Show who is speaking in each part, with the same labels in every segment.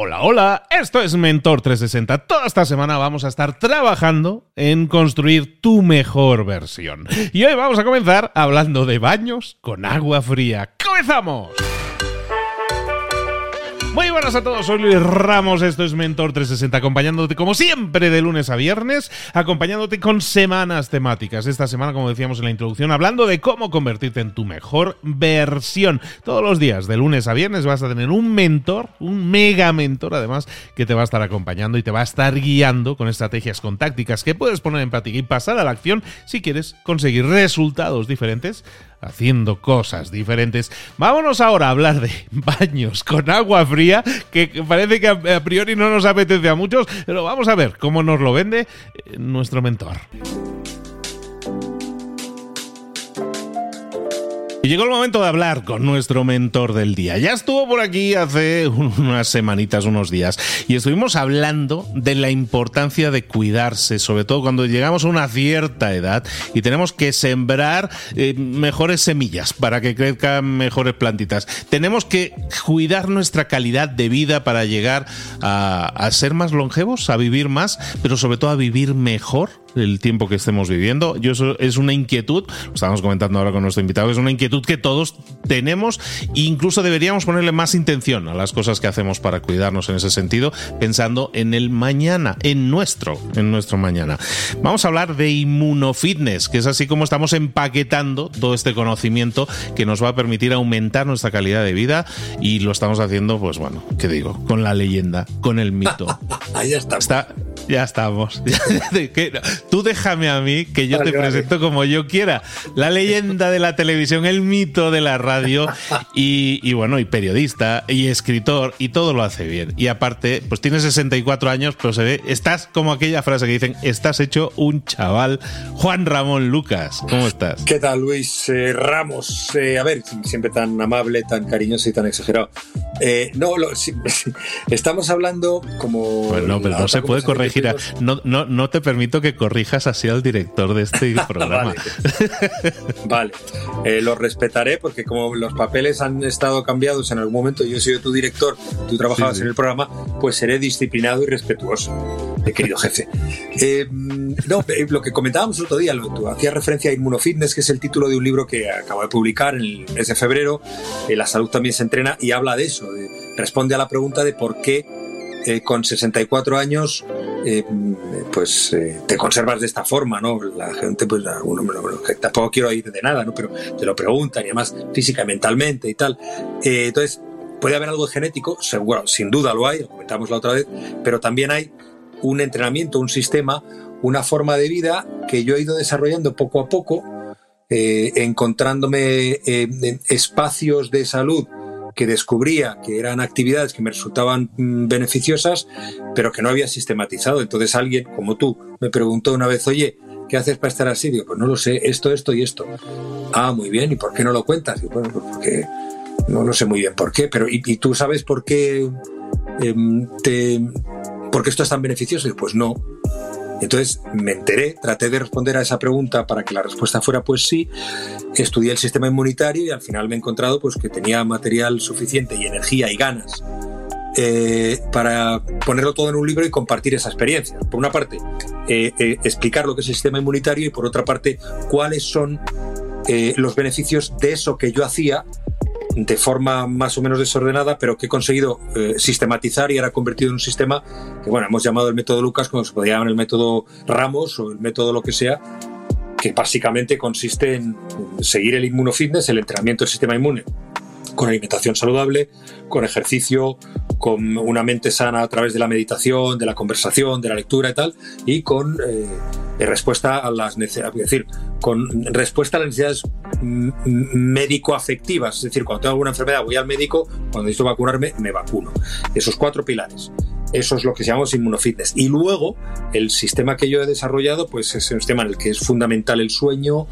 Speaker 1: Hola, hola, esto es Mentor 360. Toda esta semana vamos a estar trabajando en construir tu mejor versión. Y hoy vamos a comenzar hablando de baños con agua fría. ¡Comenzamos! Muy buenas a todos, soy Luis Ramos, esto es Mentor 360, acompañándote como siempre de lunes a viernes, acompañándote con semanas temáticas. Esta semana, como decíamos en la introducción, hablando de cómo convertirte en tu mejor versión. Todos los días, de lunes a viernes, vas a tener un mentor, un mega mentor además, que te va a estar acompañando y te va a estar guiando con estrategias, con tácticas que puedes poner en práctica y pasar a la acción si quieres conseguir resultados diferentes haciendo cosas diferentes. Vámonos ahora a hablar de baños con agua fría, que parece que a priori no nos apetece a muchos, pero vamos a ver cómo nos lo vende eh, nuestro mentor. Llegó el momento de hablar con nuestro mentor del día. Ya estuvo por aquí hace unas semanitas, unos días, y estuvimos hablando de la importancia de cuidarse, sobre todo cuando llegamos a una cierta edad y tenemos que sembrar eh, mejores semillas para que crezcan mejores plantitas. Tenemos que cuidar nuestra calidad de vida para llegar a, a ser más longevos, a vivir más, pero sobre todo a vivir mejor el tiempo que estemos viviendo. Yo eso es una inquietud, lo estábamos comentando ahora con nuestro invitado, es una inquietud que todos tenemos e incluso deberíamos ponerle más intención a las cosas que hacemos para cuidarnos en ese sentido, pensando en el mañana, en nuestro, en nuestro mañana. Vamos a hablar de inmunofitness, que es así como estamos empaquetando todo este conocimiento que nos va a permitir aumentar nuestra calidad de vida y lo estamos haciendo, pues bueno, ¿qué digo? Con la leyenda, con el mito.
Speaker 2: Ahí está.
Speaker 1: Está, ya estamos. Tú déjame a mí que yo te presento como yo quiera. La leyenda de la televisión, el mito de la radio y, bueno, y periodista y escritor y todo lo hace bien. Y aparte, pues tiene 64 años, pero se ve, estás como aquella frase que dicen, estás hecho un chaval. Juan Ramón Lucas, ¿cómo estás?
Speaker 2: ¿Qué tal, Luis eh, Ramos? Eh, a ver, siempre tan amable, tan cariñoso y tan exagerado. Eh, no, estamos hablando como...
Speaker 1: Bueno, pero no se puede corregir. No, no, no te permito que corrijas así al director de este programa.
Speaker 2: vale, eh, lo respetaré porque como los papeles han estado cambiados en algún momento, yo he sido tu director, tú trabajabas en el programa, pues seré disciplinado y respetuoso, eh, querido jefe. no, lo que comentábamos el otro día, tú hacías referencia a Inmunofitness, que es el título de un libro que acabo de publicar en el mes de febrero, La salud también se entrena, y habla de eso responde a la pregunta de por qué eh, con 64 años eh, pues eh, te conservas de esta forma, ¿no? La gente, pues, tampoco quiero ir de nada, ¿no? Pero te lo preguntan y además física, mentalmente y tal. entonces, puede haber algo genético, seguro, sin duda lo hay, lo comentamos la otra vez, pero también hay un entrenamiento, un sistema, una forma de vida que yo he ido desarrollando poco a poco, encontrándome espacios de salud que descubría que eran actividades que me resultaban mm, beneficiosas, pero que no había sistematizado. Entonces alguien como tú me preguntó una vez, oye, ¿qué haces para estar así? Digo, pues no lo sé, esto, esto y esto. Ah, muy bien, ¿y por qué no lo cuentas? Digo, bueno, pues porque no, lo sé muy bien por qué, pero ¿y, tú sabes por qué, em, te, por qué esto es tan beneficioso? Digo, pues no. Entonces me enteré, traté de responder a esa pregunta para que la respuesta fuera pues sí, estudié el sistema inmunitario y al final me he encontrado pues que tenía material suficiente y energía y ganas eh, para ponerlo todo en un libro y compartir esa experiencia. Por una parte, eh, eh, explicar lo que es el sistema inmunitario y por otra parte, cuáles son los beneficios de eso que yo hacía de forma más o menos desordenada, pero que he conseguido eh, sistematizar y ahora convertido en un sistema que, bueno, hemos llamado el método Lucas, como se podría llamar el método Ramos o el método lo que sea, que básicamente consiste en seguir el inmunofitness, el entrenamiento del sistema inmune, con alimentación saludable, con ejercicio, con una mente sana a través de la meditación, de la conversación, de la lectura y tal, y con eh, respuesta a las necesidades, con respuesta a las necesidades médico-afectivas, es decir, cuando tengo alguna enfermedad voy al médico, cuando necesito vacunarme me vacuno. Esos cuatro pilares. Eso es lo que llamamos inmunofitness. Y luego, el sistema que yo he desarrollado, pues es un sistema en el que es fundamental el sueño,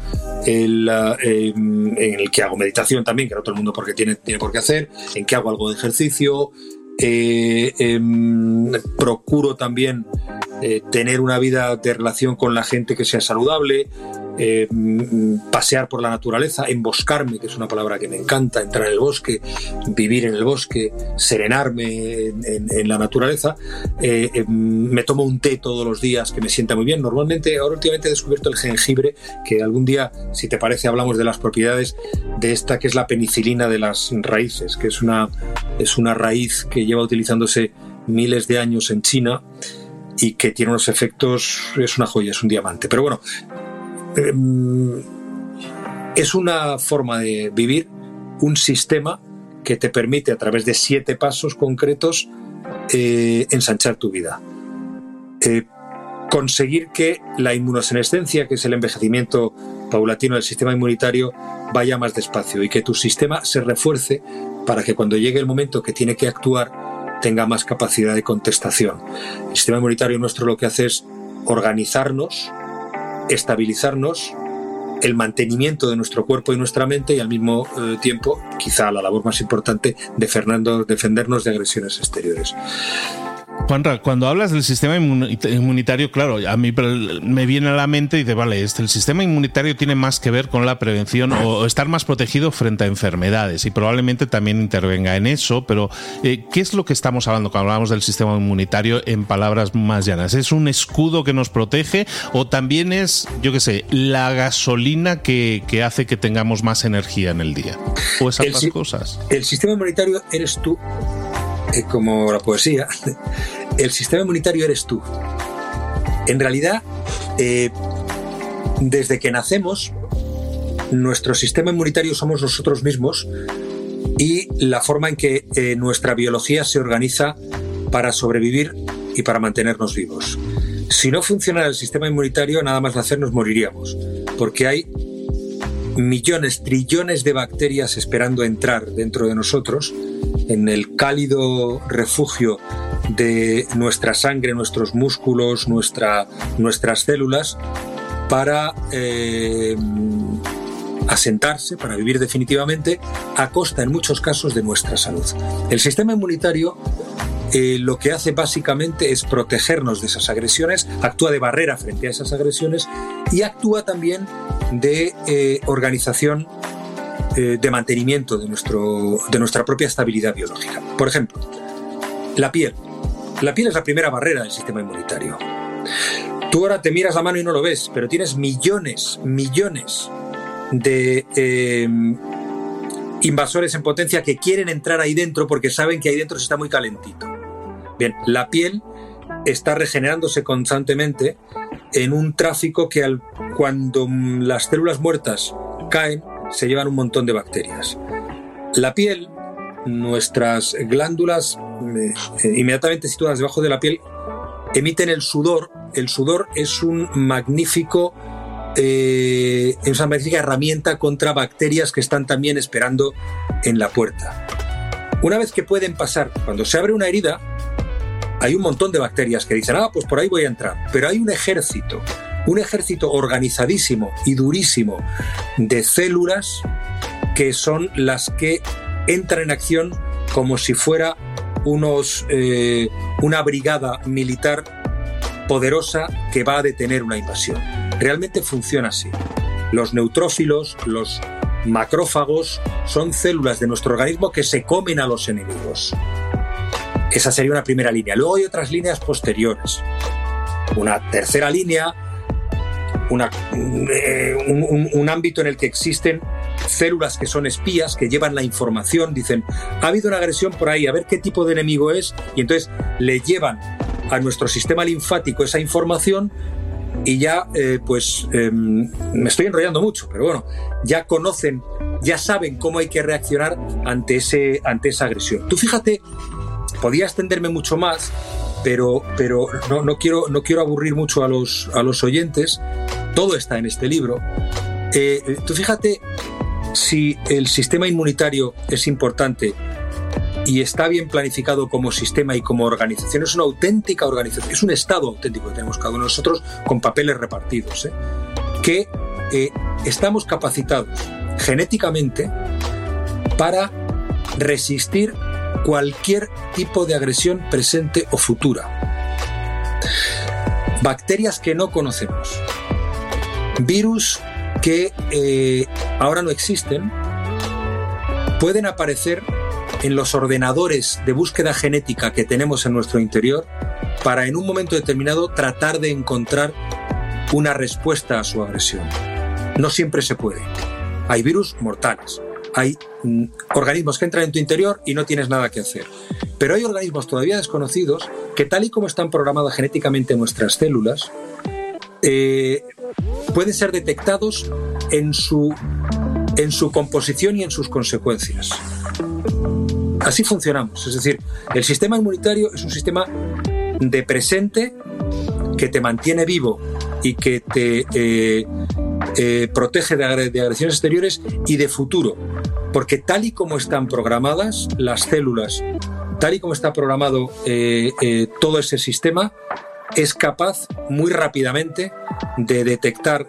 Speaker 2: eh, en el que hago meditación también, que no todo el mundo porque tiene, tiene por qué hacer, en que hago algo de ejercicio, eh, em, procuro también eh, tener una vida de relación con la gente que sea saludable, eh, pasear por la naturaleza, emboscarme, que es una palabra que me encanta, entrar en el bosque, vivir en el bosque, serenarme en, la naturaleza. Eh, me tomo un té todos los días que me sienta muy bien. Normalmente, ahora últimamente he descubierto el jengibre, que algún día, si te parece, hablamos de las propiedades de esta que es la penicilina de las raíces, que es una, es una raíz que lleva utilizándose miles de años en China y que tiene unos efectos, es una joya, es un diamante. Pero bueno, em, es una forma de vivir, un sistema que te permite a través de siete pasos concretos eh, ensanchar tu vida. Eh, conseguir que la inmunosenescencia, que es el envejecimiento paulatino del sistema inmunitario, vaya más despacio y que tu sistema se refuerce para que cuando llegue el momento que tiene que actuar, tenga más capacidad de contestación. El sistema inmunitario nuestro lo que hace es organizarnos, estabilizarnos, el mantenimiento de nuestro cuerpo y nuestra mente y al mismo eh, tiempo, quizá la labor más importante, defendernos de agresiones exteriores.
Speaker 1: Juanra, cuando hablas del sistema inmunitario, claro, a mí me viene a la mente y dice, vale, este, el sistema inmunitario tiene más que ver con la prevención o estar más protegido frente a enfermedades y probablemente también intervenga en eso, pero eh, ¿qué es lo que estamos hablando cuando hablamos del sistema inmunitario en palabras más llanas? ¿Es un escudo que nos protege o también es, yo qué sé, la gasolina que, hace que tengamos más energía en el día? ¿O esas
Speaker 2: ambas
Speaker 1: cosas?
Speaker 2: El sistema inmunitario eres tú como la poesía, el sistema inmunitario eres tú. En realidad, eh, desde que nacemos, nuestro sistema inmunitario somos nosotros mismos y la forma en que eh, nuestra biología se organiza para sobrevivir y para mantenernos vivos. Si no funcionara el sistema inmunitario, nada más nacer nos moriríamos, porque hay millones, trillones de bacterias esperando entrar dentro de nosotros en el cálido refugio de nuestra sangre, nuestros músculos, nuestra, nuestras células, para eh, asentarse, para vivir definitivamente, a costa en muchos casos de nuestra salud. El sistema inmunitario eh, lo que hace básicamente es protegernos de esas agresiones, actúa de barrera frente a esas agresiones y actúa también de eh, organización eh, de mantenimiento de, nuestro, de nuestra propia estabilidad biológica. Por ejemplo, la piel. La piel es la primera barrera del sistema inmunitario. Tú ahora te miras la mano y no lo ves, pero tienes millones, millones de em, invasores en potencia que quieren entrar ahí dentro porque saben que ahí dentro se está muy calentito. Bien, la piel está regenerándose constantemente en un tráfico que al, cuando las células muertas caen, se llevan un montón de bacterias. La piel, nuestras glándulas eh, inmediatamente situadas debajo de la piel, emiten el sudor. El sudor es un magnífico eh, es una magnífica herramienta contra bacterias que están también esperando en la puerta. Una vez que pueden pasar, cuando se abre una herida, hay un montón de bacterias que dicen, ah, pues por ahí voy a entrar. Pero hay un ejército, un ejército organizadísimo y durísimo de células que son las que entran en acción como si fuera unos, eh, una brigada militar poderosa que va a detener una invasión. Realmente funciona así. Los neutrófilos, los macrófagos, son células de nuestro organismo que se comen a los enemigos. Esa sería una primera línea. Luego hay otras líneas posteriores. Una tercera línea, eh, un, ámbito en el que existen células que son espías, que llevan la información, dicen, ha habido una agresión por ahí, a ver qué tipo de enemigo es, y entonces le llevan a nuestro sistema linfático esa información y ya, eh, pues, em, me estoy enrollando mucho, pero bueno, ya conocen, ya saben cómo hay que reaccionar ante, ese, ante esa agresión. Tú fíjate podía extenderme mucho más, pero, pero no, quiero, no quiero aburrir mucho a los, a los oyentes. Todo está en este libro. Eh, eh, tú fíjate si el sistema inmunitario es importante y está bien planificado como sistema y como organización, es una auténtica organización, es un estado auténtico que tenemos cada uno nosotros con papeles repartidos, ¿eh? que estamos capacitados genéticamente para resistir cualquier tipo de agresión presente o futura. Bacterias que no conocemos. Virus que eh, ahora no existen, pueden aparecer en los ordenadores de búsqueda genética que tenemos en nuestro interior para en un momento determinado tratar de encontrar una respuesta a su agresión. No siempre se puede. Hay virus mortales, hay mm, organismos que entran en tu interior y no tienes nada que hacer. Pero hay organismos todavía desconocidos que tal y como están programadas genéticamente nuestras células, eh, pueden ser detectados en su, en su composición y en sus consecuencias. Así funcionamos. Es decir, el sistema inmunitario es un sistema de presente que te mantiene vivo y que te eh, eh, protege de, agresiones exteriores y de futuro. Porque tal y como están programadas las células, tal y como está programado eh, todo ese sistema, es capaz muy rápidamente de detectar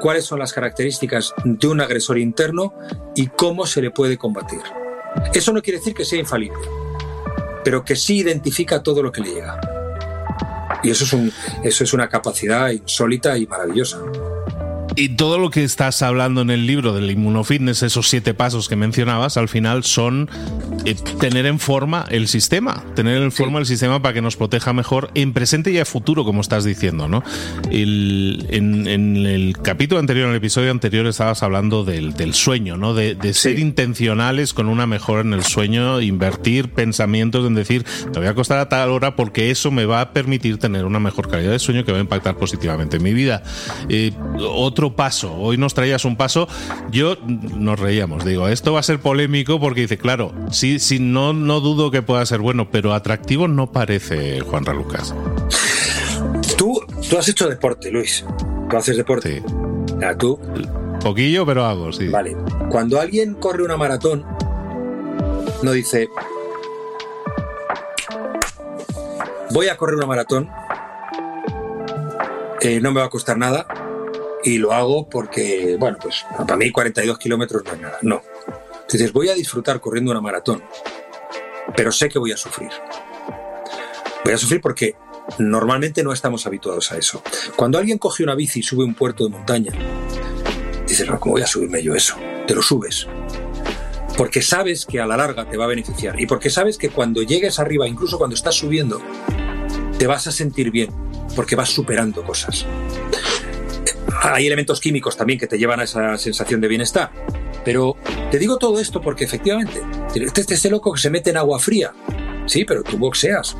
Speaker 2: cuáles son las características de un agresor interno y cómo se le puede combatir. Eso no quiere decir que sea infalible, pero que sí identifica todo lo que le llega. Y eso es, un, eso es una capacidad insólita y maravillosa.
Speaker 1: Y todo lo que estás hablando en el libro del inmunofitness, esos siete pasos que mencionabas, al final son eh, tener en forma el sistema, tener en forma el sistema para que nos proteja mejor en presente y en futuro, como estás diciendo, ¿no? en, el capítulo anterior, en el episodio anterior, estabas hablando del, sueño, ¿no? De, ser intencionales con una mejora en el sueño, invertir pensamientos en decir, te voy a acostar a tal hora porque eso me va a permitir tener una mejor calidad de sueño que va a impactar positivamente en mi vida. Eh, otro paso. Hoy nos traías un paso. Yo nos reíamos. Digo, esto va a ser polémico porque dice, claro, sí, sí, no, no dudo que pueda ser bueno, pero atractivo no parece Juan Ralucas.
Speaker 2: Tú, tú has hecho deporte, Luis. Tú haces deporte. Sí. tú.
Speaker 1: Poquillo, pero hago, sí.
Speaker 2: Vale. Cuando alguien corre una maratón, no dice, voy a correr una maratón, eh, no me va a costar nada, y lo hago porque, bueno, pues para mí 42 kilómetros no es nada. No. Dices, voy a disfrutar corriendo una maratón, pero sé que voy a sufrir. Voy a sufrir porque normalmente no estamos habituados a eso. Cuando alguien coge una bici y sube un puerto de montaña, dices, no, ¿cómo voy a subirme yo eso? Te lo subes. Porque sabes que a la larga te va a beneficiar. Y porque sabes que cuando llegues arriba, incluso cuando estás subiendo, te vas a sentir bien. Porque vas superando cosas hay elementos químicos también que te llevan a esa sensación de bienestar. Pero te digo todo esto porque efectivamente, este, este loco que se mete en agua fría. Sí, pero tú boxeas.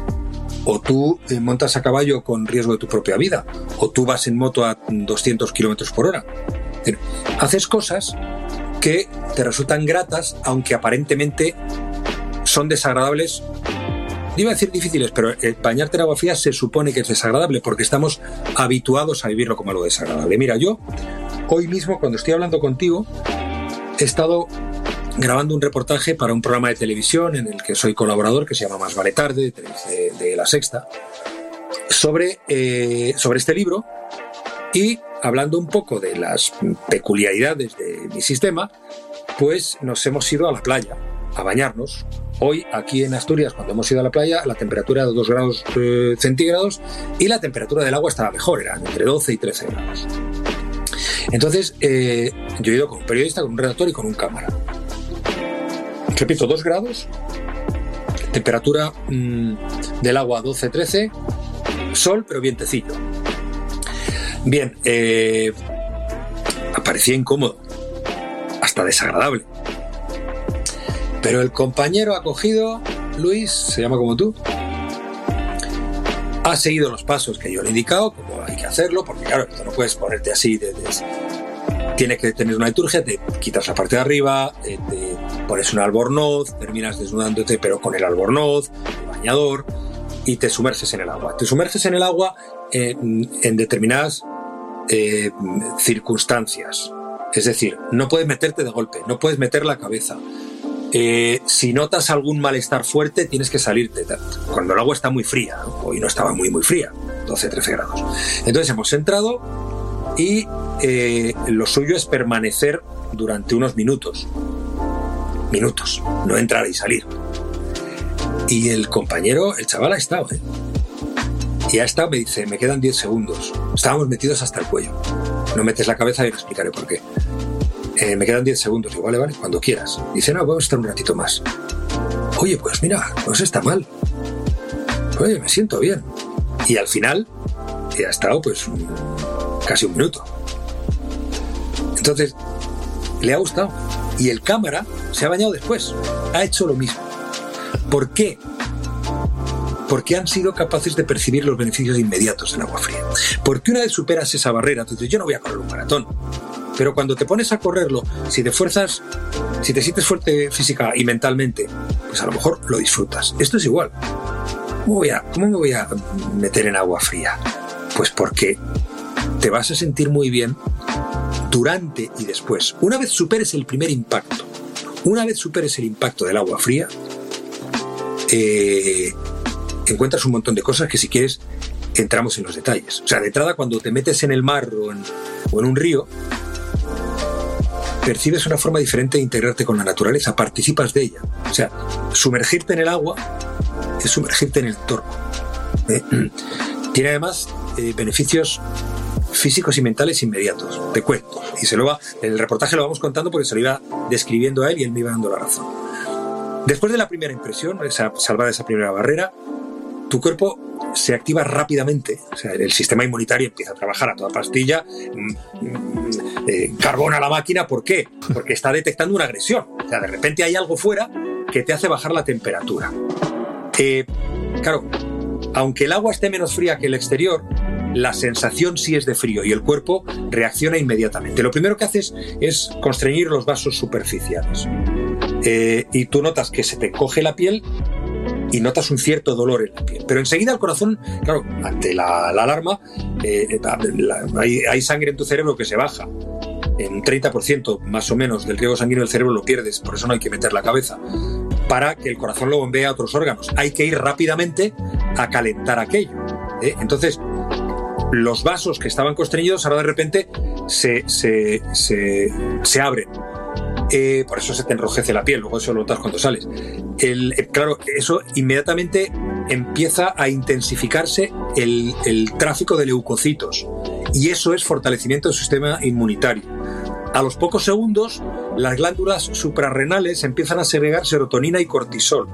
Speaker 2: O tú eh, montas a caballo con riesgo de tu propia vida. O tú vas en moto a 200 kilómetros por hora. Haces cosas que te resultan gratas, aunque aparentemente son desagradables iba a decir difíciles, pero el bañarte en agua fría se supone que es desagradable porque estamos habituados a vivirlo como algo desagradable. Mira, yo hoy mismo cuando estoy hablando contigo he estado grabando un reportaje para un programa de televisión en el que soy colaborador que se llama Más vale tarde de, La Sexta sobre, eh, sobre este libro y hablando un poco de las peculiaridades de mi sistema, pues nos hemos ido a la playa a bañarnos Hoy aquí en Asturias, cuando hemos ido a la playa, la temperatura era de 2 grados eh, centígrados y la temperatura del agua estaba mejor, eran entre 12 y 13 grados. Entonces, eh, yo he ido con un periodista, con un redactor y con un cámara. Repito, 2 grados, temperatura mm, del agua 12-13, sol, pero vientecito. Bien, eh, parecía incómodo, hasta desagradable. Pero el compañero acogido, Luis, se llama como tú, ha seguido los pasos que yo le he indicado, como hay que hacerlo, porque claro, no puedes ponerte así, de, tiene que tener una liturgia, te quitas la parte de arriba, eh, te pones un albornoz, terminas desnudándote pero con el albornoz, el bañador, y te sumerges en el agua. Te sumerges en el agua en determinadas eh, circunstancias. Es decir, no puedes meterte de golpe, no puedes meter la cabeza, eh, si notas algún malestar fuerte, tienes que salirte. Cuando el agua está muy fría, hoy no estaba muy, muy fría, 12-13 grados. Entonces hemos entrado y eh, lo suyo es permanecer durante unos minutos. Minutos, no entrar y salir. Y el compañero, el chaval ha estado, ¿eh? Y ya está, me dice, me quedan 10 segundos. Estábamos metidos hasta el cuello. No metes la cabeza y te explicaré por qué. Eh, me quedan 10 segundos. Digo, vale, vale, cuando quieras. Dice, no, vamos a estar un ratito más. Oye, pues mira, no se está mal. Oye, me siento bien. Y al final, ha estado pues casi un minuto. Entonces, le ha gustado. Y el cámara se ha bañado después. Ha hecho lo mismo. ¿Por qué? Porque han sido capaces de percibir los beneficios inmediatos del agua fría. Porque una vez superas esa barrera, tú dices, yo no voy a correr un maratón. Pero cuando te pones a correrlo, si te fuerzas, si te sientes fuerte física y mentalmente, pues a lo mejor lo disfrutas. Esto es igual. ¿Cómo, voy a, cómo me voy a meter en agua fría? Pues porque te vas a sentir muy bien durante y después. Una vez superes el primer impacto, una vez superes el impacto del agua fría, eh, encuentras un montón de cosas que si quieres entramos en los detalles. O sea, de entrada cuando te metes en el mar o en, o en un río, percibes una forma diferente de integrarte con la naturaleza, participas de ella. O sea, sumergirte en el agua es sumergirte en el entorno. Eh, tiene además eh, beneficios físicos y mentales inmediatos. Te cuento. Y se lo va, el reportaje lo vamos contando porque se lo iba describiendo a él y él me iba dando la razón. Después de la primera impresión, esa salvada esa primera barrera, tu cuerpo se activa rápidamente, o sea, el sistema inmunitario empieza a trabajar a toda pastilla, mm, mm, eh, carbón a la máquina, ¿por qué? Porque está detectando una agresión, o sea, de repente hay algo fuera que te hace bajar la temperatura. Eh, claro, aunque el agua esté menos fría que el exterior, la sensación sí es de frío y el cuerpo reacciona inmediatamente. Lo primero que haces es constreñir los vasos superficiales. Eh, y tú notas que se te coge la piel y notas un cierto dolor en la piel. Pero enseguida el corazón, claro, ante la, alarma, eh, hay, hay, sangre en tu cerebro que se baja. En un 30% más o menos del riego sanguíneo del cerebro lo pierdes, por eso no hay que meter la cabeza, para que el corazón lo bombee a otros órganos. Hay que ir rápidamente a calentar aquello. ¿eh? Entonces, los vasos que estaban constreñidos ahora de repente se, se, se, abren. Eh, por eso se te enrojece la piel, luego eso lo notas cuando sales. Claro, eso inmediatamente empieza a intensificarse el, el, tráfico de leucocitos y eso es fortalecimiento del sistema inmunitario. A los pocos segundos, las glándulas suprarrenales empiezan a segregar serotonina y cortisol.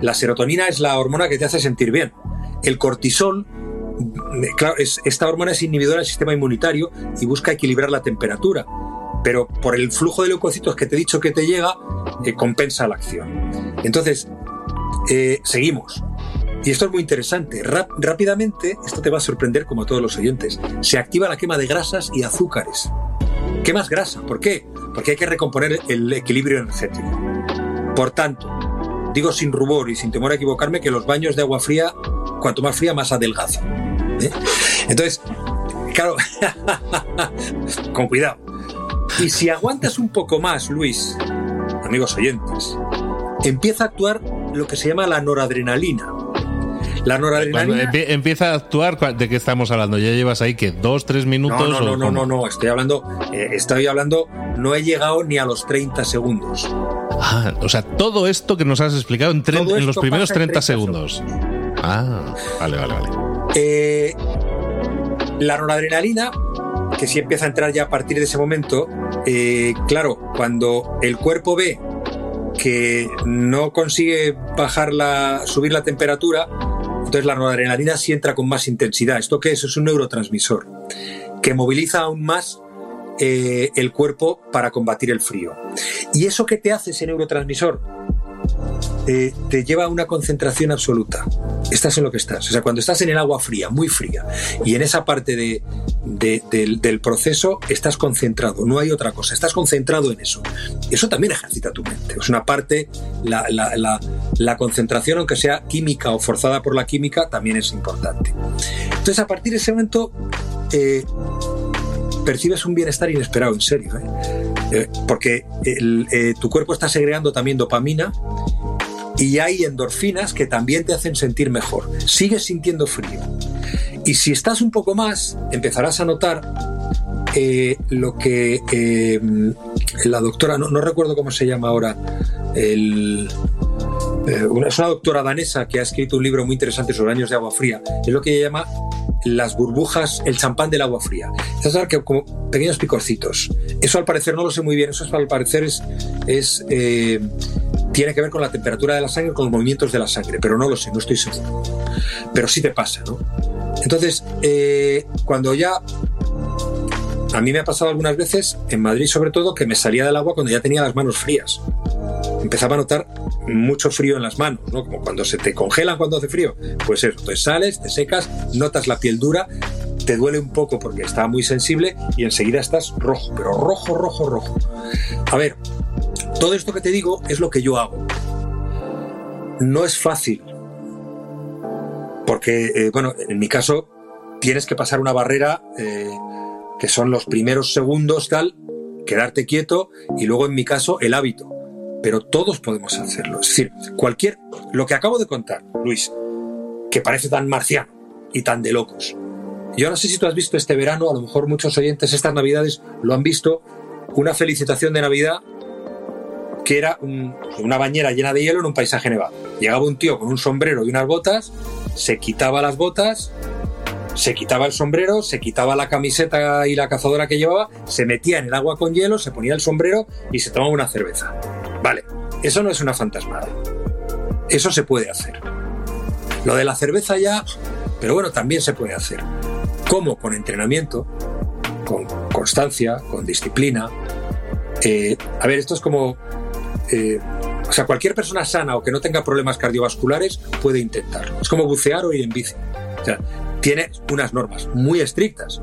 Speaker 2: La serotonina es la hormona que te hace sentir bien. El cortisol claro, esta hormona es inhibidora del sistema inmunitario y busca equilibrar la temperatura, pero por el flujo de leucocitos que te he dicho que te llega, eh, compensa la acción. Entonces, eh, seguimos. Y esto es muy interesante. rápidamente, esto te va a sorprender como a todos los oyentes, se activa la quema de grasas y azúcares. ¿Qué grasa? ¿Por qué? Porque hay que recomponer el equilibrio energético. Por tanto, digo sin rubor y sin temor a equivocarme que los baños de agua fría, cuanto más fría, más adelgaza. ¿eh? Entonces, claro, con cuidado. Y si aguantas un poco más, Luis, amigos oyentes, empieza a actuar lo que se llama la noradrenalina.
Speaker 1: La noradrenalina. empieza a actuar, ¿de qué estamos hablando? ¿Ya llevas ahí que dos, tres minutos?
Speaker 2: No, no, no, no, no, estoy hablando, eh, estoy hablando, no he llegado ni a los 30 segundos.
Speaker 1: Ah, o sea, todo esto que nos has explicado en, en los primeros 30, segundos. Ah, vale, vale, vale.
Speaker 2: Eh, la noradrenalina, que sí empieza a entrar ya a partir de ese momento, eh, claro, cuando el cuerpo ve que no consigue bajar la, subir la temperatura, entonces la noradrenalina sí entra con más intensidad. ¿Esto qué es? Es un neurotransmisor que moviliza aún más eh, el cuerpo para combatir el frío. ¿Y eso qué te hace ese neurotransmisor? Te lleva a una concentración absoluta. Estás en lo que estás. O sea, cuando estás en el agua fría, muy fría, y en esa parte de, del, proceso estás concentrado, no hay otra cosa, estás concentrado en eso. Eso también ejercita tu mente. Es una parte, la, la, la, concentración, aunque sea química o forzada por la química, también es importante. Entonces, a partir de ese momento, eh, percibes un bienestar inesperado, en serio. ¿eh? Eh, porque tu cuerpo está segregando también dopamina y hay endorfinas que también te hacen sentir mejor. Sigues sintiendo frío. Y si estás un poco más, empezarás a notar eh, lo que eh, la doctora, no, recuerdo cómo se llama ahora, el, eh, es una doctora danesa que ha escrito un libro muy interesante sobre años de agua fría. Es lo que ella llama las burbujas, el champán del agua fría. Es que como pequeños picorcitos. Eso al parecer no lo sé muy bien. Eso al parecer es, tiene que ver con la temperatura de la sangre, con los movimientos de la sangre, pero no lo sé, no estoy seguro. Pero sí te pasa, ¿no? Entonces, eh, cuando ya a mí me ha pasado algunas veces, en Madrid sobre todo, que me salía del agua cuando ya tenía las manos frías. Empezaba a notar mucho frío en las manos, ¿no? Como cuando se te congelan cuando hace frío. Pues eso, entonces sales, te secas, notas la piel dura, te duele un poco porque está muy sensible y enseguida estás rojo, pero rojo, rojo, rojo. A ver, todo esto que te digo es lo que yo hago. No es fácil, porque, eh, bueno, en mi caso tienes que pasar una barrera eh, que son los primeros segundos, tal, quedarte quieto y luego en mi caso el hábito. Pero todos podemos hacerlo. Es decir, cualquier, lo que acabo de contar, Luis, que parece tan marciano y tan de locos. Yo no sé si tú has visto este verano, a lo mejor muchos oyentes estas navidades lo han visto, una felicitación de Navidad que era una bañera llena de hielo en un paisaje nevado. Llegaba un tío con un sombrero y unas botas, se quitaba las botas se quitaba el sombrero, se quitaba la camiseta y la cazadora que llevaba, se metía en el agua con hielo, se ponía el sombrero y se tomaba una cerveza. Vale, eso no es una fantasmada. Eso se puede hacer. Lo de la cerveza ya, pero bueno, también se puede hacer. ¿Cómo? Con entrenamiento, con constancia, con disciplina. Eh, a ver, esto es como... Eh, o sea, cualquier persona sana o que no tenga problemas cardiovasculares puede intentarlo. Es como bucear o ir en bici. O sea, tiene unas normas muy estrictas.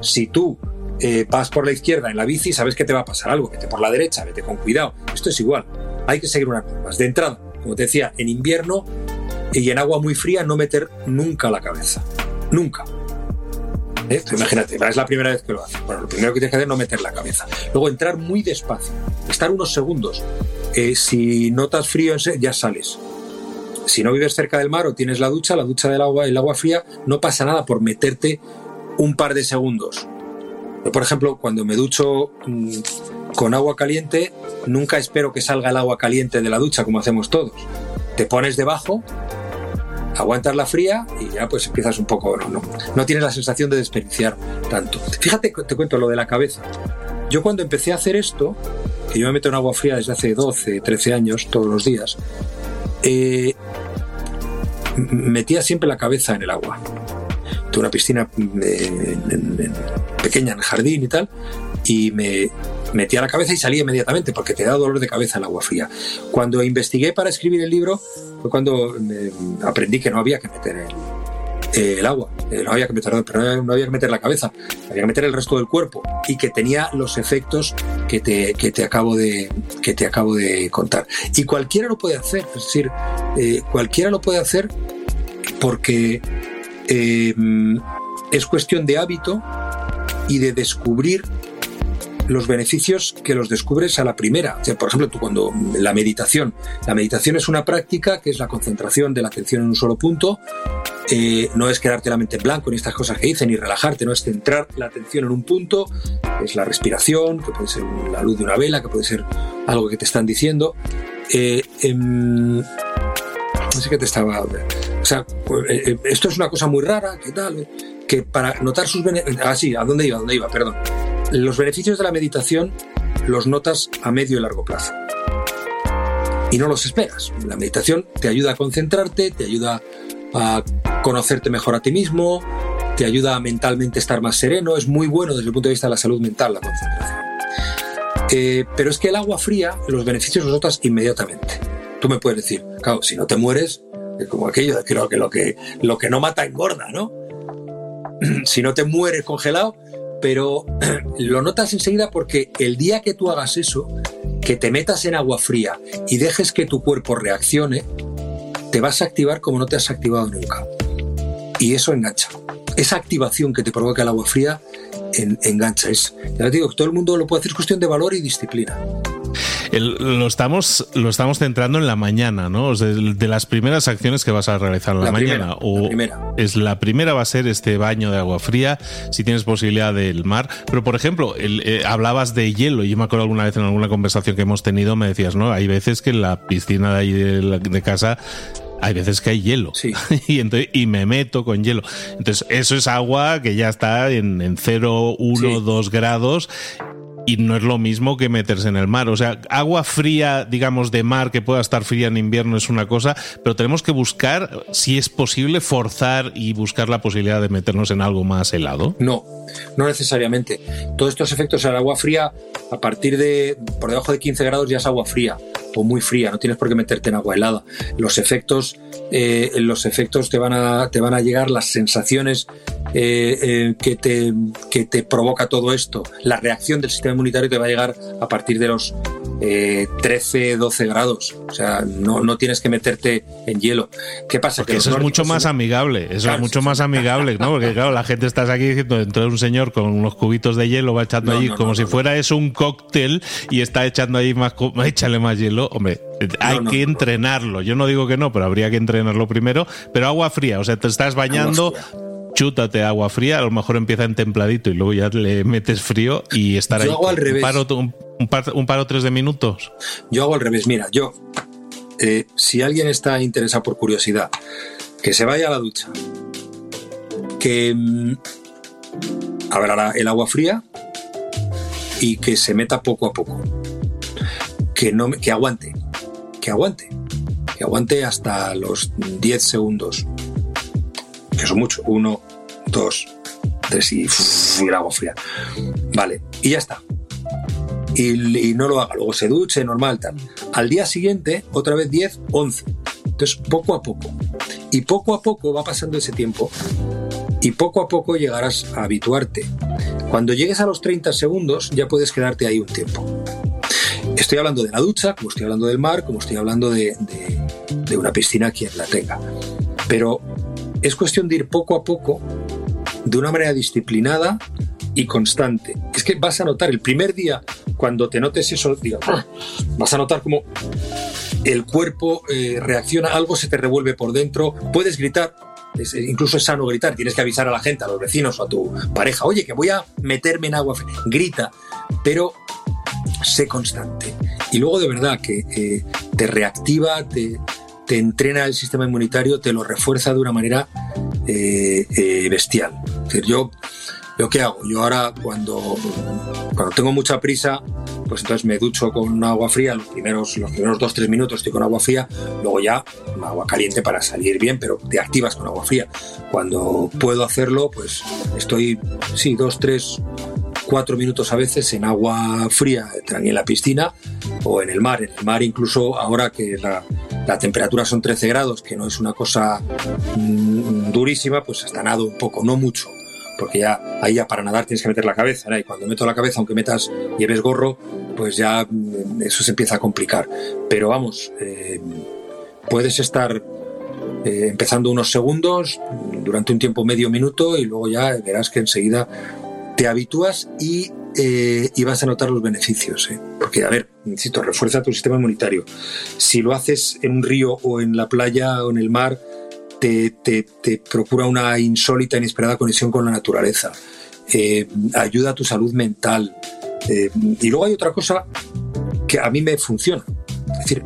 Speaker 2: Si tú eh, vas por la izquierda en la bici, sabes que te va a pasar algo, vete por la derecha, vete con cuidado. Esto es igual, hay que seguir unas normas. De entrada, como te decía, en invierno y en agua muy fría no meter nunca la cabeza. Nunca. ¿Eh? Imagínate, es la primera vez que lo haces. Bueno, lo primero que tienes que hacer es no meter la cabeza. Luego entrar muy despacio, estar unos segundos. Eh, si notas frío, ya sales si no vives cerca del mar o tienes la ducha, la ducha del agua, el agua fría, no pasa nada por meterte un par de segundos. Yo, por ejemplo, cuando me ducho mm, con agua caliente, nunca espero que salga el agua caliente de la ducha como hacemos todos. Te pones debajo, aguantas la fría y ya pues empiezas un poco, no, no, no tienes la sensación de desperdiciar tanto. Fíjate, te cuento lo de la cabeza. Yo cuando empecé a hacer esto, que yo me meto en agua fría desde hace 12, 13 años, todos los días, eh, metía siempre la cabeza en el agua. Tuve una piscina eh, pequeña en el jardín y tal, y me metía la cabeza y salía inmediatamente porque te da dolor de cabeza el agua fría. Cuando investigué para escribir el libro fue cuando aprendí que no había que meter el, agua, eh, no había que meter, pero no había que meter la cabeza, había que meter el resto del cuerpo y que tenía los efectos que te, que te, acabo, de, que te acabo de contar. Y cualquiera lo puede hacer, es decir, eh, cualquiera lo puede hacer porque eh, es cuestión de hábito y de descubrir los beneficios que los descubres a la primera. por ejemplo, tú cuando la meditación, la meditación es una práctica que es la concentración de la atención en un solo punto. Eh, no es quedarte la mente en blanco ni estas cosas que dicen, ni relajarte, no es centrar la atención en un punto, es la respiración, que puede ser la luz de una vela, que puede ser algo que te están diciendo. Eh, em, no sé qué te estaba. O sea, eh, esto es una cosa muy rara, ¿qué tal? Que para notar sus beneficios. Ah, sí, ¿a dónde iba? ¿A dónde iba? Perdón. Los beneficios de la meditación los notas a medio y largo plazo. Y no los esperas. La meditación te ayuda a concentrarte, te ayuda a conocerte mejor a ti mismo, te ayuda a mentalmente estar más sereno. Es muy bueno desde el punto de vista de la salud mental la concentración. Eh, pero es que el agua fría, los beneficios los notas inmediatamente. Tú me puedes decir, claro, si no te mueres, es como aquello, creo que lo que, lo que no mata engorda, ¿no? si no te mueres congelado, pero lo notas enseguida porque el día que tú hagas eso, que te metas en agua fría y dejes que tu cuerpo reaccione, te vas a activar como no te has activado nunca. Y eso engancha. Esa activación que te provoca el agua fría engancha. Es, ya te digo, todo el mundo lo puede hacer, es cuestión de valor y disciplina.
Speaker 1: Lo, estamos, lo estamos centrando en la mañana, ¿no? de, las primeras acciones que vas a realizar en la, mañana. o es la primera va a ser este baño de agua fría, si tienes posibilidad del mar. Pero, por ejemplo, eh, hablabas de hielo. Y yo me acuerdo alguna vez en alguna conversación que hemos tenido, me decías, ¿no? Hay veces que en la piscina de ahí de, casa hay veces que hay hielo y, entonces, y me meto con hielo. Entonces, eso es agua que ya está en, en 0, 1, 2 grados y no es lo mismo que meterse en el mar. O sea, agua fría, digamos, de mar que pueda estar fría en invierno es una cosa, pero tenemos que buscar, si es posible, forzar y buscar la posibilidad de meternos en algo más helado.
Speaker 2: No, no necesariamente. Todos estos efectos al agua fría, a partir de por debajo de 15 grados ya es agua fría o muy fría, no tienes por qué meterte en agua helada. Los efectos, eh, los efectos te van a, te van a llegar, las sensaciones eh, eh, que, te, que te provoca todo esto, la reacción del sistema inmunitario te va a llegar a partir de los 13, 12 grados. O sea, no, no tienes que meterte en hielo. ¿Qué pasa?
Speaker 1: que eso es mucho más amigable, eso es mucho más amigable, ¿no? Porque claro, la gente está aquí diciendo, dentro de un señor con unos cubitos de hielo va echando allí como si fuera eso un cóctel y está echando ahí más, échale más hielo. Hombre, hay que entrenarlo. Yo no digo que no, pero habría que entrenarlo primero. Pero agua fría, o sea, te estás bañando chútate agua fría, a lo mejor empieza en templadito y luego ya le metes frío y estar
Speaker 2: yo Hago al revés.
Speaker 1: Un, paro, tres de minutos.
Speaker 2: Yo hago al revés. Mira, yo, eh, si alguien está interesado por curiosidad, que se vaya a la ducha, que mm, abra el agua fría y que se meta poco a poco. Que, no, que aguante, que aguante, que aguante hasta los 10 segundos que son mucho. Uno, dos, tres y, el agua fría. Vale, y ya está. Y, no lo haga, luego se duche, normal, tal. Al día siguiente, otra vez 10, 11. Entonces, poco a poco. Y poco a poco va pasando ese tiempo y poco a poco llegarás a habituarte. Cuando llegues a los 30 segundos ya puedes quedarte ahí un tiempo. Estoy hablando de la ducha, como estoy hablando del mar, como estoy hablando de, de, de una piscina, quien la tenga. Pero es cuestión de ir poco a poco, de una manera disciplinada y constante. Es que vas a notar el primer día, cuando te notes eso, vas a notar como el cuerpo eh, reacciona, algo se te revuelve por dentro, puedes gritar, eh, incluso es sano gritar, tienes que avisar a la gente, a los vecinos o a tu pareja, oye, que voy a meterme en agua, grita, pero sé constante. Y luego de verdad que eh, te reactiva, te, te entrena el sistema inmunitario, te lo refuerza de una manera bestial. yo, ¿yo qué hago? Yo ahora cuando, cuando tengo mucha prisa, pues entonces me ducho con agua fría, los primeros, los primeros dos, tres minutos estoy con agua fría, luego ya agua caliente para salir bien, pero te activas con agua fría. Cuando puedo hacerlo, pues estoy, sí, dos, tres, cuatro minutos a veces en agua fría, en la piscina o en el mar. En el mar incluso ahora que la, la temperatura son 13 grados, que no es una cosa mm, durísima, pues hasta nado un poco, no mucho, porque ya ahí ya para nadar tienes que meter la cabeza, y cuando meto la cabeza, aunque metas, lleves gorro, pues ya mm, eso se empieza a complicar. Pero vamos, eh, puedes estar eh, empezando unos segundos, durante un tiempo medio minuto, y luego ya verás que enseguida te habitúas y, eh, y vas a notar los beneficios. ¿eh? Porque, a ver, insisto, refuerza tu sistema inmunitario. Si lo haces en un río o en la playa o en el mar, te, te, procura una insólita, inesperada conexión con la naturaleza. Eh, ayuda a tu salud mental. y luego hay otra cosa que a mí me funciona. Es decir,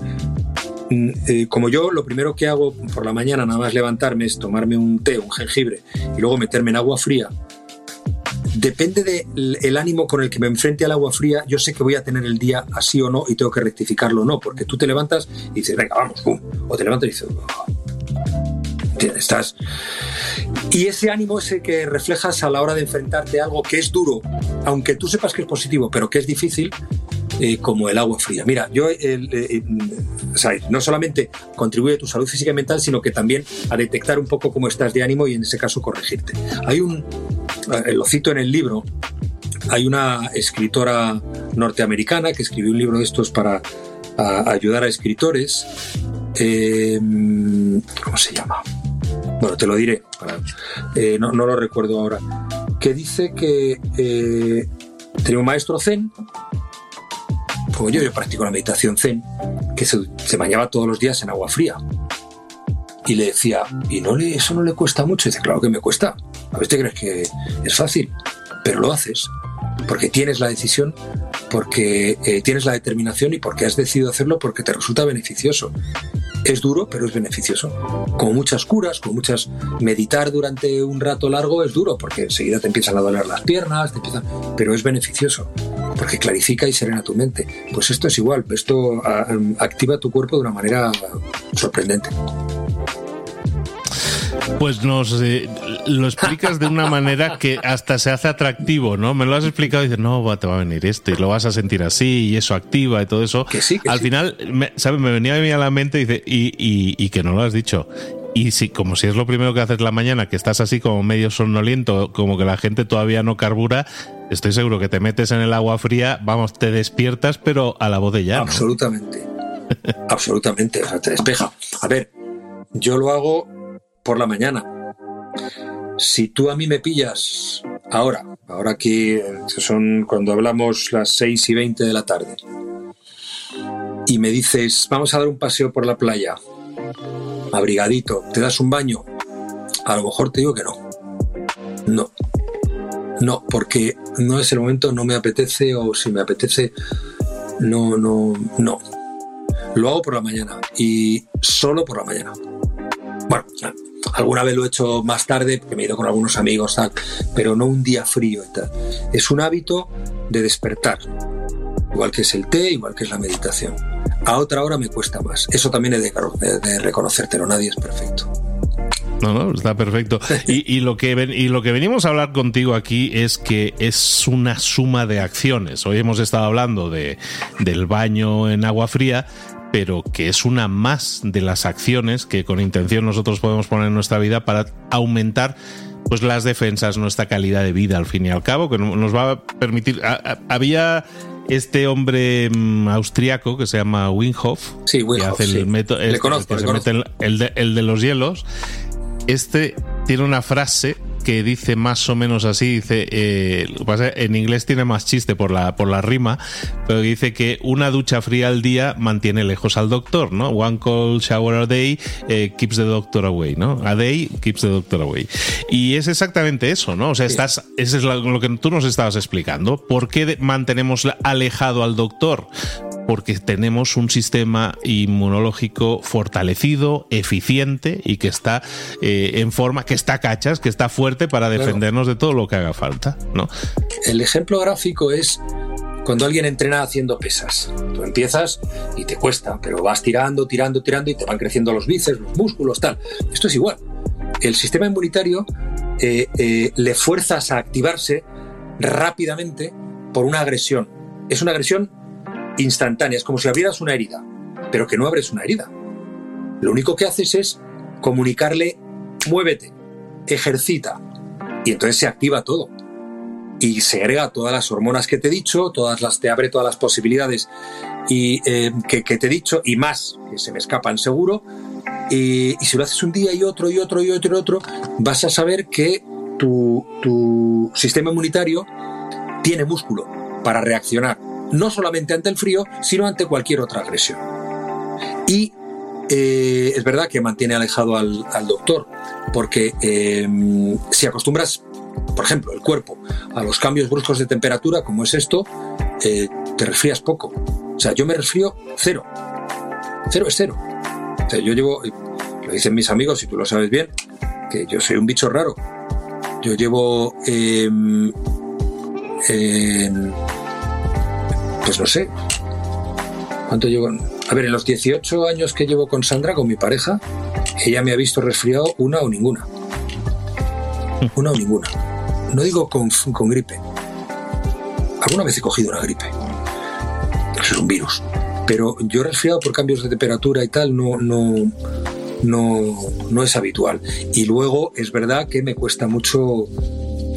Speaker 2: mm, como yo lo primero que hago por la mañana nada más levantarme es tomarme un té, un jengibre y luego meterme en agua fría depende del ánimo con el que me enfrente al agua fría, yo sé que voy a tener el día así o no y tengo que rectificarlo o no, porque tú te levantas y dices, venga, vamos, o te levantas y dices, oh". Estás... Y ese ánimo es el que reflejas a la hora de enfrentarte a algo que es duro, aunque tú sepas que es positivo, pero que es difícil, eh, como el agua fría. Mira, yo eh, eh, no solamente contribuye a tu salud física y mental, sino que también a detectar un poco cómo estás de ánimo y en ese caso corregirte. Hay un, lo cito en el libro, hay una escritora norteamericana que escribió un libro de estos para ayudar a escritores. ¿Cómo se llama? Bueno, te lo diré, no, no, lo recuerdo ahora, que dice que tenía un maestro zen como yo, yo practico la meditación zen, que se, se bañaba todos los días en agua fría. Y le decía, ¿y no le, eso no le cuesta mucho? Y dice, claro que me cuesta. A veces te crees que es fácil, pero lo haces porque tienes la decisión, porque eh, tienes la determinación y porque has decidido hacerlo porque te resulta beneficioso. Es duro, pero es beneficioso. Como muchas curas, como muchas... Meditar durante un rato largo es duro porque enseguida te empiezan a doler las piernas, te empiezan... pero es beneficioso porque clarifica y serena tu mente. Pues esto es igual, esto ah, activa tu cuerpo de una manera sorprendente.
Speaker 1: Pues nos eh, lo explicas de una manera que hasta se hace atractivo, ¿no? Me lo has explicado y dices, no, te va a venir esto y lo vas a sentir así y eso activa y todo eso.
Speaker 2: Que sí,
Speaker 1: Al final, me, ¿sabes? Me venía a mí a la mente y, dice, y, y, que no lo has dicho. Y si, como si es lo primero que haces la mañana, que estás así como medio somnoliento, como que la gente todavía no carbura, estoy seguro que te metes en el agua fría, vamos, te despiertas, pero a la voz de ya.
Speaker 2: Absolutamente. Absolutamente. O sea, te despeja. A ver, yo lo hago por la mañana. Si tú a mí me pillas ahora, ahora que son cuando hablamos las 6 y 20 de la tarde, y me dices, vamos a dar un paseo por la playa, abrigadito, ¿te das un baño? A lo mejor te digo que no. No. No, porque no es el momento, no me apetece, o si me apetece, no, no, no. Lo hago por la mañana y solo por la mañana. Bueno, alguna vez lo he hecho más tarde, porque me he ido con algunos amigos, tal, pero no un día frío y tal. Es un hábito de despertar, igual que es el té, igual que es la meditación. A otra hora me cuesta más. Eso también he de, de reconocértelo, nadie es perfecto.
Speaker 1: No, no, está perfecto. Y, lo que, y lo que venimos a hablar contigo aquí es que es una suma de acciones. Hoy hemos estado hablando de, del baño en agua fría, pero que es una más de las acciones que con intención nosotros podemos poner en nuestra vida para aumentar pues las defensas, nuestra calidad de vida al fin y al cabo, que nos va a permitir. había este hombre mm, austriaco que se llama Winhoff,
Speaker 2: que hace
Speaker 1: el método, el, el de los hielos. Este tiene una frase que dice más o menos así, dice, eh, en inglés tiene más chiste por la, por la rima, pero dice que una ducha fría al día mantiene lejos al doctor, ¿no? One cold shower a day eh, keeps the doctor away, ¿no? A day keeps the doctor away. Y es exactamente eso, ¿no? O sea, estás, eso es lo que tú nos estabas explicando. ¿Por qué mantenemos alejado al doctor? Porque tenemos un sistema inmunológico fortalecido, eficiente y que está eh, en forma, que está cachas, que está fuerte para defendernos de todo lo que haga falta. ¿no?
Speaker 2: El ejemplo gráfico es cuando alguien entrena haciendo pesas. Tú empiezas y te cuesta, pero vas tirando, tirando, tirando y te van creciendo los bíceps, los músculos, tal. Esto es igual. El sistema inmunitario eh, eh, le fuerzas a activarse rápidamente por una agresión. Es una agresión instantánea, es como si abrieras una herida, pero que no abres una herida. Lo único que haces es comunicarle, muévete, ejercita, y entonces se activa todo. Y se agrega todas las hormonas que te he dicho, todas las, te abre todas las posibilidades y, eh, que, te he dicho, y más, que se me escapan seguro. Y, si lo haces un día y otro y otro y otro y otro, vas a saber que tu, tu sistema inmunitario tiene músculo para reaccionar no solamente ante el frío, sino ante cualquier otra agresión. Y eh, es verdad que mantiene alejado al, doctor, porque em, si acostumbras, por ejemplo, el cuerpo a los cambios bruscos de temperatura, como es esto, eh, te resfrías poco. O sea, yo me resfrío cero. Cero es cero. O sea, yo llevo, lo dicen mis amigos, y tú lo sabes bien, que yo soy un bicho raro. Yo llevo em, pues no sé. ¿Cuánto llevo? A ver, en los 18 años que llevo con Sandra, con mi pareja, ella me ha visto resfriado una o ninguna. Una o ninguna. No digo con, con gripe. Alguna vez he cogido una gripe. Es un virus. Pero yo resfriado por cambios de temperatura y tal no, no, no, no es habitual. Y luego es verdad que me cuesta mucho.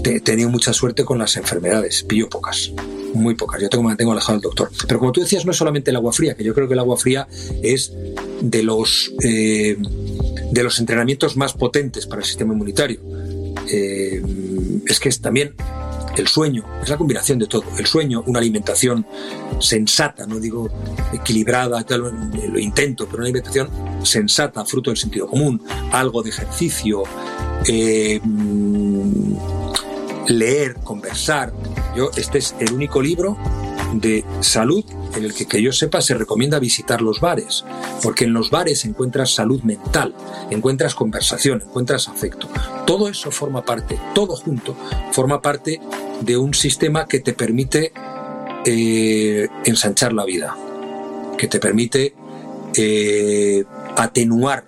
Speaker 2: He tenido mucha suerte con las enfermedades, pillo pocas muy pocas. Yo tengo, me mantengo alejado del doctor. Pero como tú decías, no es solamente el agua fría, que yo creo que el agua fría es de los, eh, de los entrenamientos más potentes para el sistema inmunitario. Eh, es que es también el sueño, es la combinación de todo. El sueño, una alimentación sensata, no digo equilibrada, lo intento, pero una alimentación sensata, fruto del sentido común, algo de ejercicio, eh, leer, conversar. Yo, este es el único libro de salud en el que, yo sepa, se recomienda visitar los bares, porque en los bares encuentras salud mental, encuentras conversación, encuentras afecto. Todo eso forma parte, todo junto, forma parte de un sistema que te permite eh, ensanchar la vida, que te permite eh, atenuar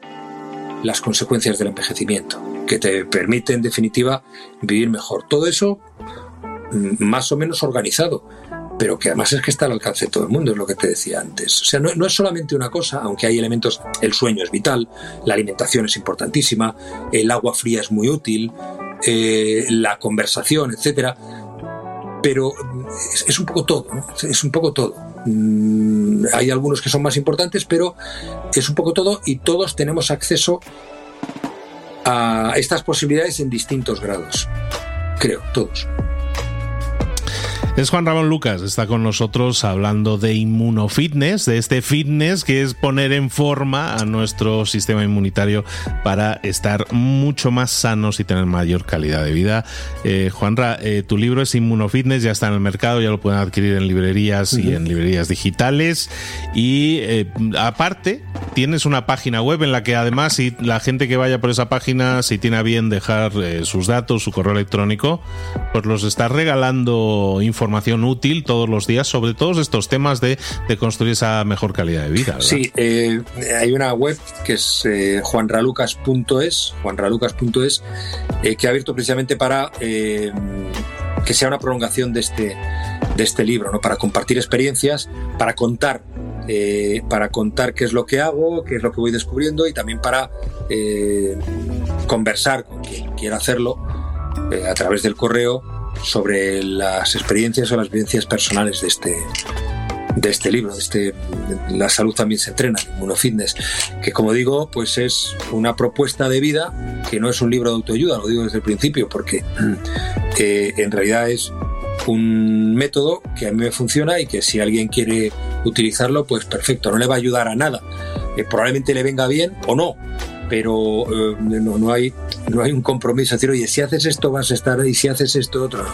Speaker 2: las consecuencias del envejecimiento, que te permite en definitiva vivir mejor. Todo eso más o menos organizado pero que además es que está al alcance de todo el mundo, es lo que te decía antes. O sea, no, es solamente una cosa, aunque hay elementos, el sueño es vital, la alimentación es importantísima, el agua fría es muy útil, eh, la conversación, etcétera, pero es, un poco todo, es un poco todo. Mm, hay algunos que son más importantes, pero es un poco todo y todos tenemos acceso a estas posibilidades en distintos grados, creo, todos.
Speaker 1: Es Juan Ramón Lucas, está con nosotros hablando de inmunofitness, de este fitness que es poner en forma a nuestro sistema inmunitario para estar mucho más sanos y tener mayor calidad de vida. Eh, Juanra, eh, tu libro es Inmunofitness, ya está en el mercado, ya lo pueden adquirir en librerías y en librerías digitales. Y eh, aparte, tienes una página web en la que además, si la gente que vaya por esa página, si tiene a bien dejar eh, sus datos, su correo electrónico, pues los está regalando información útil todos los días sobre todos estos temas de, construir esa mejor calidad de vida.
Speaker 2: Sí, eh, hay una web que es eh, juanralucas.es, juanralucas.es, eh, que ha abierto precisamente para que sea una prolongación de este, de este libro, ¿no? para compartir experiencias, para contar para contar qué es lo que hago, qué es lo que voy descubriendo y también para conversar con quien quiera hacerlo a través del correo sobre las experiencias o las vivencias personales de este, de este libro, de este La salud también se entrena, Inmunofitness, que como digo, pues es una propuesta de vida que no es un libro de autoayuda, lo digo desde el principio, porque eh, en realidad es un método que a mí me funciona y que si alguien quiere utilizarlo, pues perfecto, no le va a ayudar a nada. Eh, probablemente le venga bien o no, pero eh, no, no, hay, no hay un compromiso. oye, si haces esto vas a estar y si haces esto otro.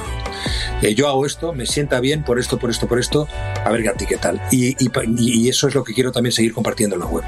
Speaker 2: Eh, yo hago esto, me sienta bien por esto, por esto, por esto, a ver, ¿qué tal? Y, y eso es lo que quiero también seguir compartiendo en la web.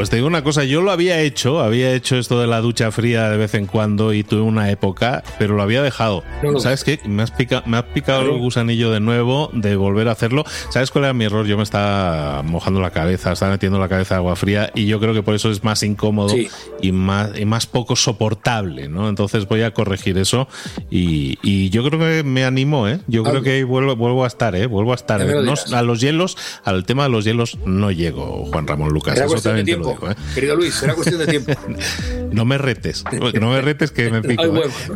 Speaker 1: Pues te digo una cosa, yo lo había hecho, había hecho esto de la ducha fría de vez en cuando y tuve una época, pero lo había dejado. ¿Sabes qué? Me has, me has picado el gusanillo de nuevo de volver a hacerlo. ¿Sabes cuál era mi error? Yo me estaba mojando la cabeza, estaba metiendo la cabeza de agua fría y yo creo que por eso es más incómodo y, más, y más poco soportable, ¿no? Entonces voy a corregir eso y, yo creo que me animo, ¿eh? Yo creo que vuelvo, vuelvo a estar, ¿eh? Vuelvo a estar. a los hielos, al tema de los hielos no llego, Juan Ramón Lucas. Eso también
Speaker 2: ¿eh? Querido Luis, será cuestión de tiempo.
Speaker 1: no me retes, no me retes que me pico.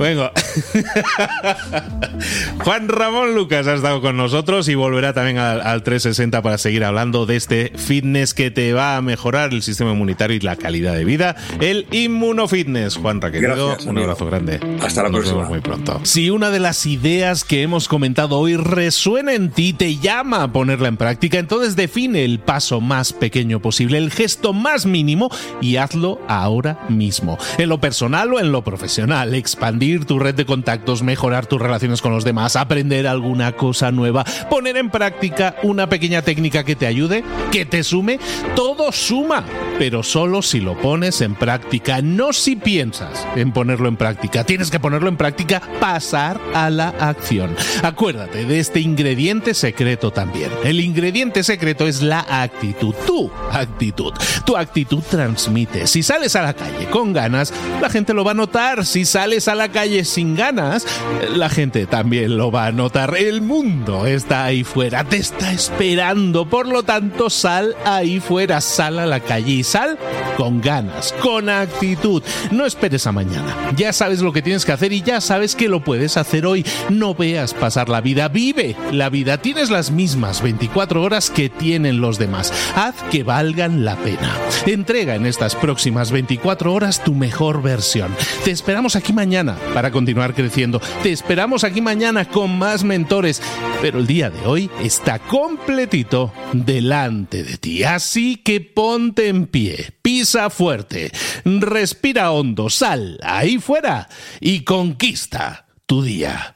Speaker 1: ¿eh? Juan Ramón Lucas ha estado con nosotros y volverá también al, 360 para seguir hablando de este fitness que te va a mejorar el sistema inmunitario y la calidad de vida, el inmunofitness. Juan querido, un abrazo grande.
Speaker 2: Hasta la próxima.
Speaker 1: muy pronto. Si una de las ideas que hemos comentado hoy resuena en ti, te llama a ponerla en práctica, entonces define el paso más pequeño posible, el gesto más mínimo y hazlo ahora mismo. En lo personal o en lo profesional, expandir tu red de contactos, mejorar tus relaciones con los demás, aprender alguna cosa nueva, poner en práctica una pequeña técnica que te ayude, que te sume, todo suma, pero solo si lo pones en práctica, no si piensas en ponerlo en práctica. Tienes que ponerlo en práctica, pasar a la acción. Acuérdate de este ingrediente secreto también. El ingrediente secreto es la actitud, tu actitud. Tu actitud actitud transmite. Si sales a la calle con ganas, la gente lo va a notar. Si sales a la calle sin ganas, la gente también lo va a notar. El mundo está ahí fuera, te está esperando. Por lo tanto, sal ahí fuera, sal a la calle y sal con ganas, con actitud. No esperes a mañana. Ya sabes lo que tienes que hacer y ya sabes que lo puedes hacer hoy. No veas pasar la vida, vive la vida. Tienes las mismas 24 horas que tienen los demás. Haz que valgan la pena. Entrega en estas próximas 24 horas tu mejor versión. Te esperamos aquí mañana para continuar creciendo. Te esperamos aquí mañana con más mentores. Pero el día de hoy está completito delante de ti. Así que ponte en pie, pisa fuerte, respira hondo, sal ahí fuera y conquista tu día.